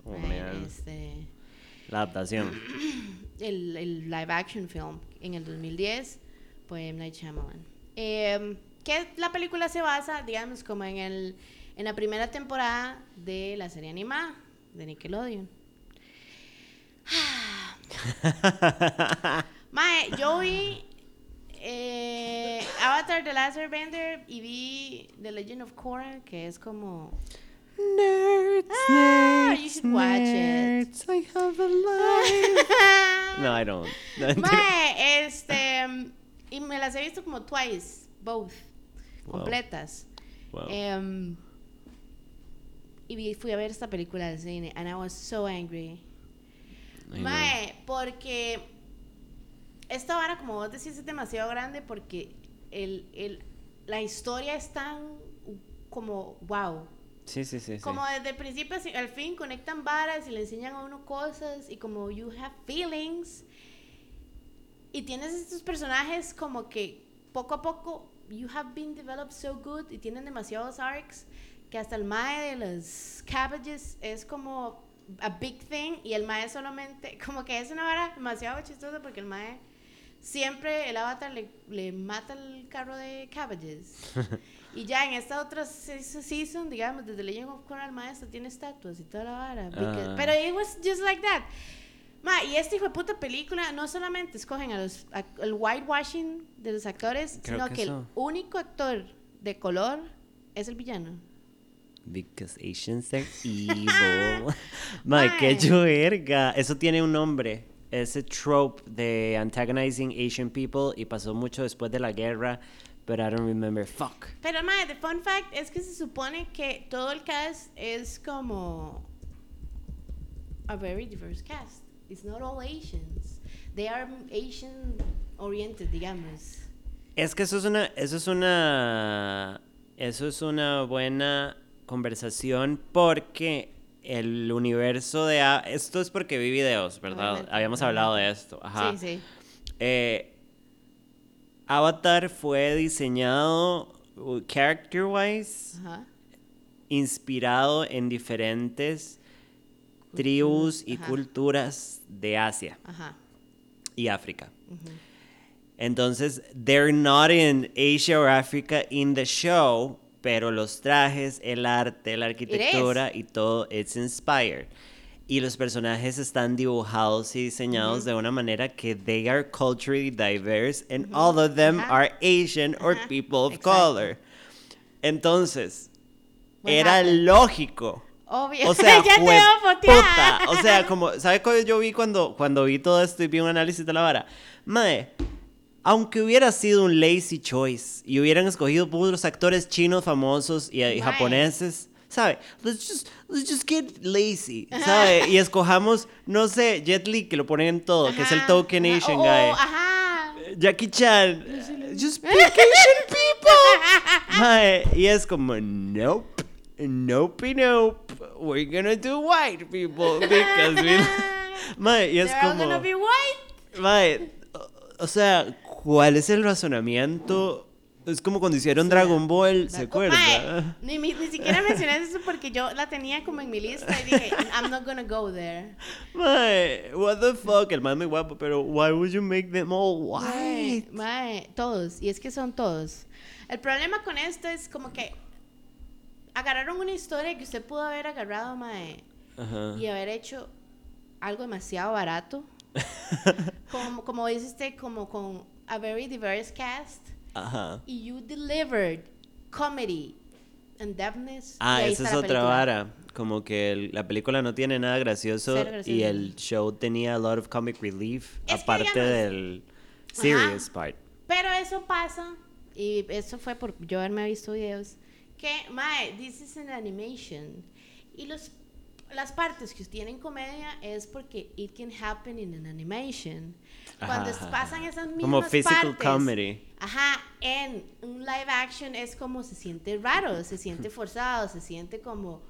Oh, man. Este, La adaptación. el, el live action film en el 2010 por M. Night Shyamalan. Eh, que la película se basa, digamos, como en, el, en la primera temporada de la serie animada de Nickelodeon. Mae, yo vi. eh, Avatar The Last Airbender y vi The Legend of Korra, que es como... Nerds, Ah, nerds, you should watch it. nerds, I have a life. no, I don't. Mae, este... Y me las he visto como twice, both, Wow. completas. Wow. Em, y fui a ver esta película al cine, and I was so angry. I. Mae, porque esta vara, como vos decís, es demasiado grande porque el, el, la historia es tan como wow. Sí, sí, sí. sí. Como desde el principio al fin conectan varas y le enseñan a uno cosas y como you have feelings. Y tienes estos personajes como que poco a poco you have been developed so good y tienen demasiados arcs que hasta el mae de los cabbages es como a big thing y el mae solamente como que es una vara demasiado chistosa porque el mae siempre el avatar le, le mata el carro de cabbages y ya en esta otra se- se- season digamos desde Legend of Korra el mae hasta tiene estatuas y toda la vara because- Ah. pero it was just like that Ma, y esta hijo de puta película no solamente escogen a los, a- el whitewashing de los actores, Creo sino que que, el único actor de color es el villano. Because Asians are evil. Mae, qué Mae. verga. Eso tiene un nombre. Ese trope de antagonizing Asian people y pasó mucho después de la guerra, but I don't remember. Fuck. Pero, madre, the fun fact es que se supone que todo el cast es como a very diverse cast. It's not all Asians. They are Asian oriented, digamos. Es que eso es una, eso es una, eso es una buena conversación porque el universo de, esto es porque vi videos, ¿verdad? Obviamente, Habíamos hablado de esto, ajá. Sí, sí. Eh, Avatar fue diseñado uh, character-wise, inspirado en diferentes tribus y ajá. culturas de Asia Ajá. y África. Entonces, they're not in Asia or Africa in the show, pero los trajes, el arte, la arquitectura y todo, it's inspired. Y los personajes están dibujados y diseñados de una manera que they are culturally diverse and all of them are Asian or people of Exacto. color. Entonces, What era happened? lógico. Obvio. O sea, ya te veo foteada. puta. O sea, como, ¿sabes cuál yo vi cuando, cuando vi todo esto y vi un análisis de la vara? Mae, aunque hubiera sido un lazy choice y hubieran escogido puros actores chinos famosos y, y japoneses, ¿sabe? Let's just, let's just get lazy, ¿sabe? Y escojamos, no sé, Jet Li, que lo ponen en todo, que es el Ajá, token ajá, Asian o- guy. ajá. Jackie Chan, just pick Asian people. Mae, y es como, nope, nope, nope, we're gonna do white people because we... Mae, y es They're como... gonna be white. Mae, o- o sea, ¿cuál es el razonamiento? Es como cuando hicieron Dragon Ball, ¿se acuerda? ni, mi- ni siquiera mencioné eso porque yo la tenía como en mi lista y dije, I'm not gonna go there. Mae, what the fuck, el más muy guapo, pero why would you make them all Mae, white? mae, todos, y es que son todos. El problema con esto es como que agarraron una historia que usted pudo haber agarrado, mae, Ajá. y haber hecho algo demasiado barato. Como, como dice usted, como con a very diverse cast. Ajá. Y you delivered comedy and depthness. Ah, esa es otra vara. Como que el- la película no tiene nada gracioso, gracioso. y el show tenía a lot of comic relief, Es aparte digamos, del serious Ajá. part. Pero eso pasa, y eso fue por yo haberme visto videos, que, mae, this is an animation. Y los, las partes que tienen comedia es porque it can happen in an animation. Cuando Ajá, pasan ajá. esas mismas Como physical partes, comedy. Ajá, en un live action es como se siente raro, se siente forzado, se siente como,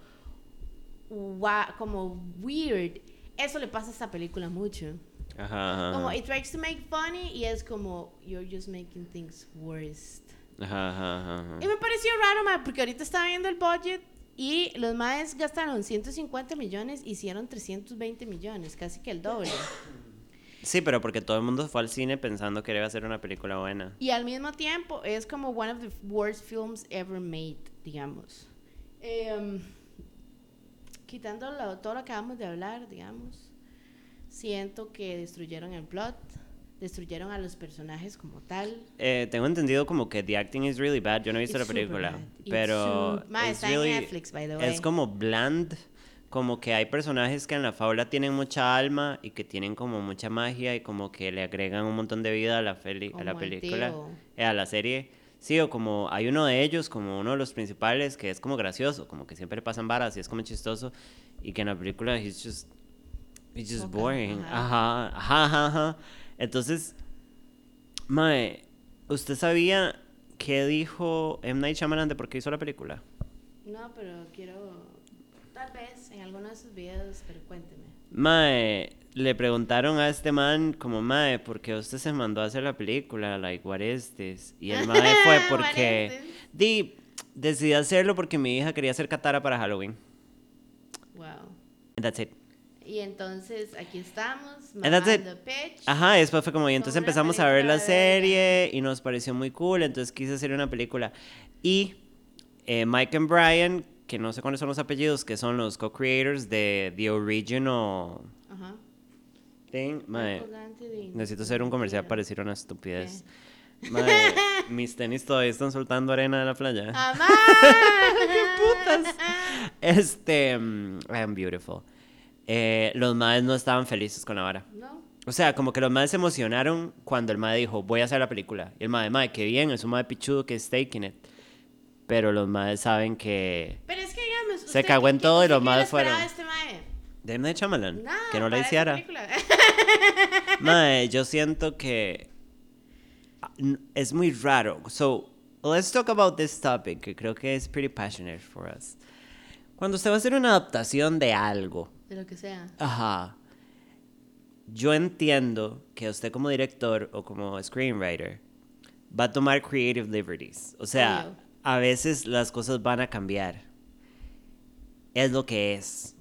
wa- como weird. Eso le pasa a esta película mucho. Ajá, Como ajá. it tries to make funny y es como you're just making things worse. Ajá, ajá. Y me pareció raro, ma, porque ahorita estaba viendo el budget y los maes gastaron 150 millones, hicieron 320 millones, casi que el doble. Sí, pero porque todo el mundo fue al cine pensando que iba a ser una película buena. Y al mismo tiempo es como one of the worst films ever made, digamos. Em, quitando lo- todo lo que acabamos de hablar, digamos, siento que destruyeron el plot. Destruyeron a los personajes como tal. Eh, tengo entendido como que the acting is really bad. Yo no he visto It's la película. It's pero Ma, está en really- Netflix, by the way. es como bland, como que hay personajes que en la fábula tienen mucha alma y que tienen como mucha magia y como que le agregan un montón de vida a la, peli- a la Como el película, eh, a la serie. Sí, o como hay uno de ellos, como uno de los principales, que es como gracioso, como que siempre le pasan varas y es como chistoso, y que en la película he's just, he's just Foca, boring. Ajá, ajá, ajá, ajá. Entonces, Mae, ¿usted sabía qué dijo M. Night Shyamalan de por qué hizo la película? No, pero quiero. Tal vez en alguno de sus videos, pero cuénteme. Mae, le preguntaron a este man como, Mae, ¿por qué usted se mandó a hacer la película? Like, what is this? Y el Mae fue porque... Di, decidí hacerlo porque mi hija quería hacer Katara para Halloween. Wow. And that's it. Y entonces aquí estamos, it. mamando pitch. Ajá, y después fue como, y entonces empezamos a ver la serie y nos pareció muy cool, entonces quise hacer una película. Y eh, Mike and Brian, que no sé cuáles son los apellidos, que son los co-creators de The Original Ajá. Thing. De- necesito hacer un comercial para decir una estupidez. Mae, mis tenis todavía están soltando arena de la playa. ¡Amá! putas! Este, mm, I am beautiful. Eh, los madres no estaban felices con la vara. No. O sea, como que los madres se emocionaron cuando el madre dijo, voy a hacer la película. Y el madre, madre, qué bien, es un madre pichudo que es taking it. Pero los madres saben que... Pero es que dígame. Se usted, cagó en ¿qué- todo y los madres fueron. este mae? De M. Shyamalan, Nada, que no la hiciera. Mae, yo siento que ah, es muy raro. So, let's talk about this topic, que creo que es pretty passionate for us. Cuando usted va a hacer una adaptación de algo, De lo que sea. ajá, yo entiendo que usted como director o como screenwriter va a tomar creative liberties. O sea, a veces las cosas van a cambiar. Es lo que es.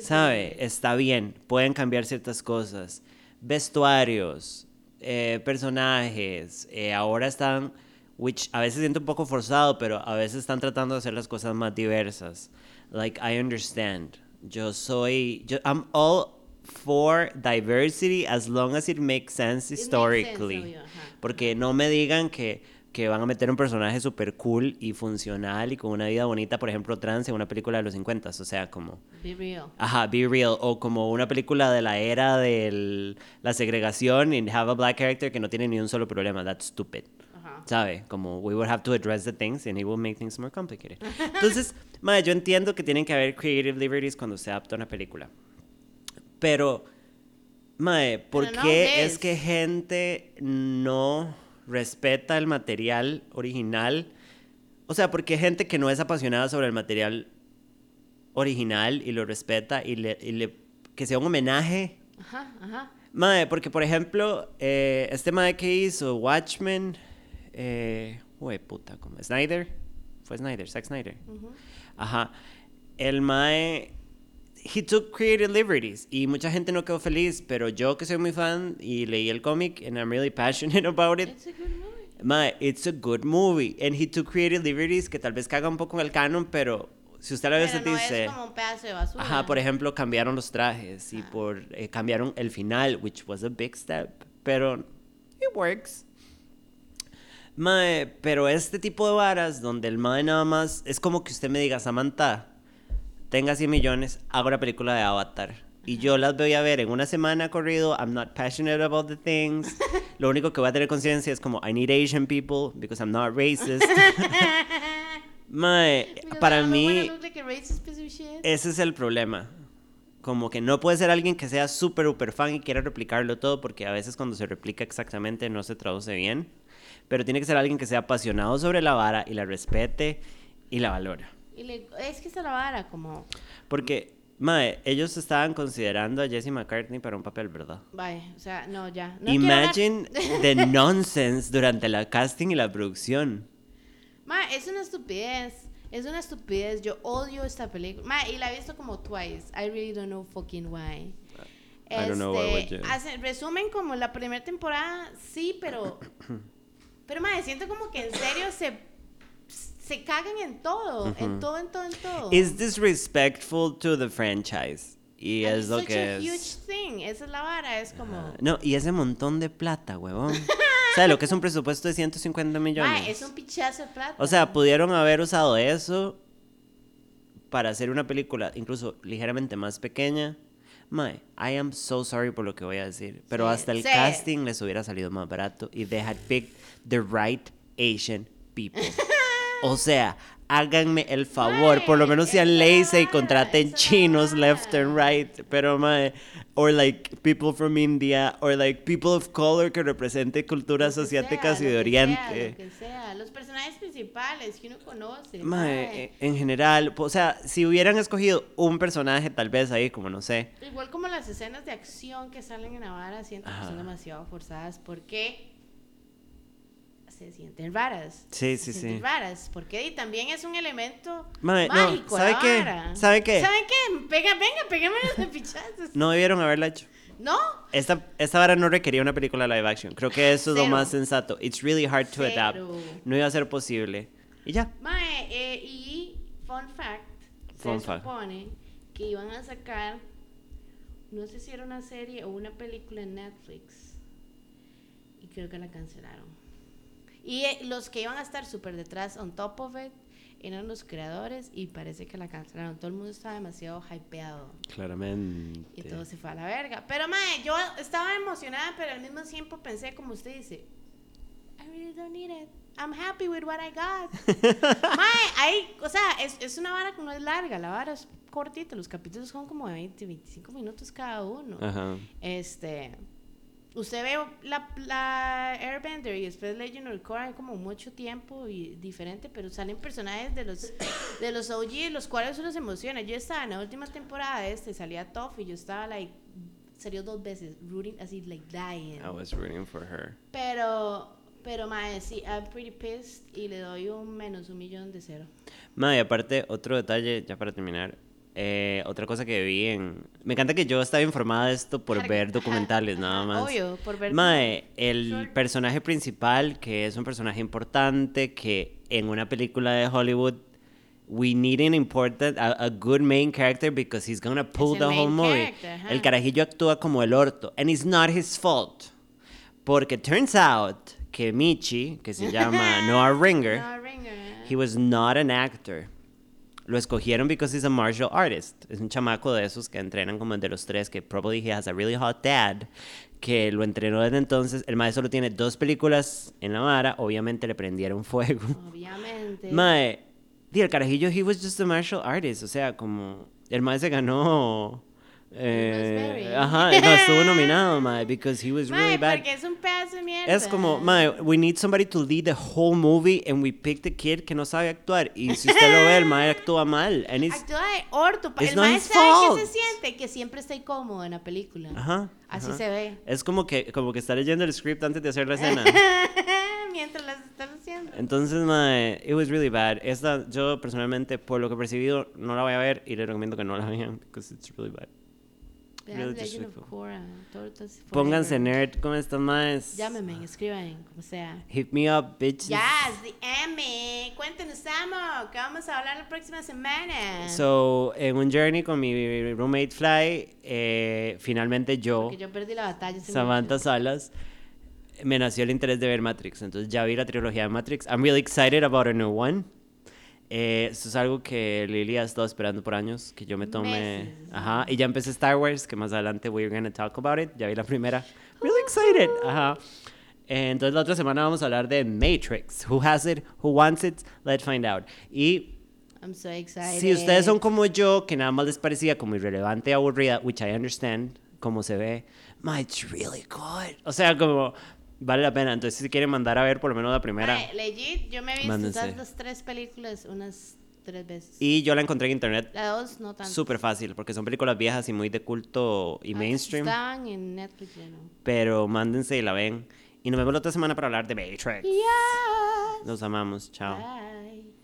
¿Sabe? Está bien, pueden cambiar ciertas cosas. Vestuarios, eh, personajes, eh, ahora están, which a veces siento un poco forzado, pero a veces están tratando de hacer las cosas más diversas. Like, I understand. Yo soy, yo, I'm all for diversity as long as it makes sense makes sense, historically. obvio. Porque no me digan que, que van a meter un personaje súper cool y funcional y con una vida bonita, por ejemplo, trans en una película de los 50. O sea, como... Be real. Ajá, Be Real. O como una película de la era de la segregación y have a black character que no tiene ni un solo problema. That's stupid. ¿Sabe? Como we would have to address the things and it will make things more complicated. Entonces, madre, yo entiendo que tienen que haber creative liberties cuando se adapta una película. Pero, madre, ¿por Pero no qué this. es que gente no respeta el material original? O sea, porque gente que no es apasionada sobre el material original y lo respeta y le, y le- que sea un homenaje. Ajá, ajá. Mae, porque por ejemplo, eh, este mae que hizo Watchmen, eh, uy, puta, ¿cómo? Snyder, fue Snyder, Zack Snyder. Ujú. Ajá. El mae, he took creative liberties y mucha gente no quedó feliz, pero yo que soy muy fan y leí el cómic and I'm really passionate about it, It's a good movie. Mae, it's a good movie. And he took creative liberties que tal vez caga un poco en el canon, pero si usted la ve, usted no dice. es como un pedazo de basura. Ajá, por ejemplo, cambiaron los trajes y Ah. por eh, cambiaron el final, which was a big step, pero it works. Mae, pero este tipo de varas donde el mae nada más es como que usted me diga, Samantha, tenga 100 millones, hago la película de Avatar. Y yo las voy a ver en una semana corrido. I'm not passionate about the things. Lo único que voy a tener conciencia es como, I need Asian people because I'm not racist. Mae, para mí, ese es el problema. Como que no puede ser alguien que sea súper, super fan y quiera replicarlo todo, porque a veces cuando se replica exactamente no se traduce bien. Pero tiene que ser alguien que sea apasionado sobre la vara y la respete y la valora. Y le- es que esta la vara, como. Porque, mae, ellos estaban considerando a Jesse McCartney para un papel, ¿verdad? Vaya, o sea, no, ya. No Imagine the nonsense durante la casting y la producción. Ma, es una estupidez. Es una estupidez. Yo odio esta película. Ma, y la he visto como twice. I really don't know fucking why. I don't know why Este, hacen- resumen como la primera temporada, sí, pero. pero, ma, siento como que en serio se. Se cagan en todo. En todo, en todo, en todo. Is disrespectful to the franchise. Y And es lo que a es. huge thing. Esa es la vara, es como... No, y ese montón de plata, huevón. o sea, lo que es un presupuesto de 150 millones. Mae, es un pichazo de plata. O sea, pudieron haber usado eso para hacer una película incluso ligeramente más pequeña. Mae, I am so sorry por lo que voy a decir, pero Sí, hasta el sí. casting les hubiera salido más barato y they had picked the right Asian people. o sea, háganme el favor, por lo menos sean lazy y contraten chinos left and right, pero mae, or like people from India, or like people of color que represente culturas asiáticas y de sea, Oriente. lo que sea. Los personajes principales que uno conoce. Mae, e- en general, o sea, si hubieran escogido un personaje tal vez ahí, como no sé, Igual como las escenas de acción que salen en Navarra, siento que son demasiado forzadas porque se sienten raras. Sí, se sí, sienten sí. raras. Porque y también es un elemento no, mágico. ¿sabe la qué? vara. ¿Sabe qué? ¿Saben qué? Pega, venga, pégamelos de pichazos. no debieron haberla hecho. ¿No? Esta, esta vara no requería una película live action. Creo que eso es lo Cero. más sensato. It's really hard to adapt. Cero. No iba a ser posible. Y ya. Mae, eh, y fun fact, Fun se fact. supone que iban a sacar, no sé si era una serie o una película en Netflix, y creo que la cancelaron. Y eh, los que iban a estar súper detrás, on top of it, eran los creadores y parece que la cancelaron. Todo el mundo estaba demasiado hypeado Claramente. y todo se fue a la verga. Pero, mae, yo estaba emocionada, pero al mismo tiempo pensé, como usted dice, I really don't need it. I'm happy with what I got. mae, hay, o sea, es, es una vara que no es larga, la vara es cortita, los capítulos son como de 20, 25 minutos cada uno. Ajá. Este, usted ve la, la Airbender y después Legend of Korra hay como mucho tiempo y diferente, pero salen personajes de los de los OG, los cuales uno se emociona. Yo estaba en la última temporada de este, salía Toff y yo estaba like salió dos veces, rooting así like dying. I was rooting for her. Pero pero mae, sí, I'm pretty pissed y le doy un menos un millón de cero. Ma, y aparte, otro detalle, ya para terminar. Eh, otra cosa que vi en... Me encanta que yo estaba informada de esto por ver documentales, ajá, nada más. Obvio, por ver Mae, el Short. personaje principal, que es un personaje importante, que en una película de Hollywood, we need an important, a, a good main character because he's gonna pull the whole movie. El carajillo actúa como el orto, and it's not his fault. Porque turns out que Michi, que se llama Noah Ringer, No, Ringer. he was not an actor. Lo escogieron because he's a martial artist. Es un chamaco de esos que entrenan como de los tres, que probably he has a really hot dad, que lo entrenó desde entonces. El maestro solo tiene dos películas en la vara, obviamente le prendieron fuego. Obviamente. Mae, el carajillo, he was just a martial artist, o sea, como el maestro se ganó... eh, ajá, no, estuvo nominado, mae, because he was really Mae, bad. porque es un pedazo de mierda. Es como, mae, we need somebody to lead the whole movie and we picked the kid que no sabe actuar. Y si usted lo ve, el mae actúa mal. And it's, Actúa de orto. El maestro sabe fault. que se siente que siempre está incómodo en la película. ajá, Así ajá. se ve. Es como que, como que está leyendo el script antes de hacer la escena. Mientras las están haciendo. Entonces, mae, it was really bad. Esta, yo personalmente, por lo que he percibido, no la voy a ver y les recomiendo que no la vean, because it's really bad. Really Legend of. Korra, Pónganse nerd con estas maes. Llámenme, escriban, como sea. Hit me up, bitches. Yes, the M. Cuéntenos, Samo, que vamos a hablar la próxima semana. So, en un journey con mi roommate Fly, eh, finalmente yo... Porque yo perdí la batalla. Samantha. Salas, me nació el interés de ver Matrix. Entonces ya vi la trilogía de Matrix. I'm really excited about a new one. Eh, esto es algo que Lily ha estado esperando por años, que yo me tome... Meses. Ajá, y ya empecé Star Wars, que más adelante we're gonna talk about it. Ya vi la primera. Really excited. Ajá. Eh, Entonces la otra semana vamos a hablar de Matrix. Who has it? Who wants it? Let's find out. Y I'm so excited. si ustedes son como yo, que nada más les parecía como irrelevante y aburrida, which I understand, como se ve, my, it's really good. O sea, como vale la pena. Entonces, si quieren mandar a ver por lo menos la primera. Mae, legit, yo me he visto Mándense. esas dos, tres películas unas tres veces. Y yo la encontré en internet La dos no tanto. súper fácil, porque son películas viejas y muy de culto y Antes mainstream. Estaban en Netflix, ya no. Pero mándense y la ven. Y nos vemos la otra semana para hablar de Matrix. Yeah. Los amamos. Chao. Bye.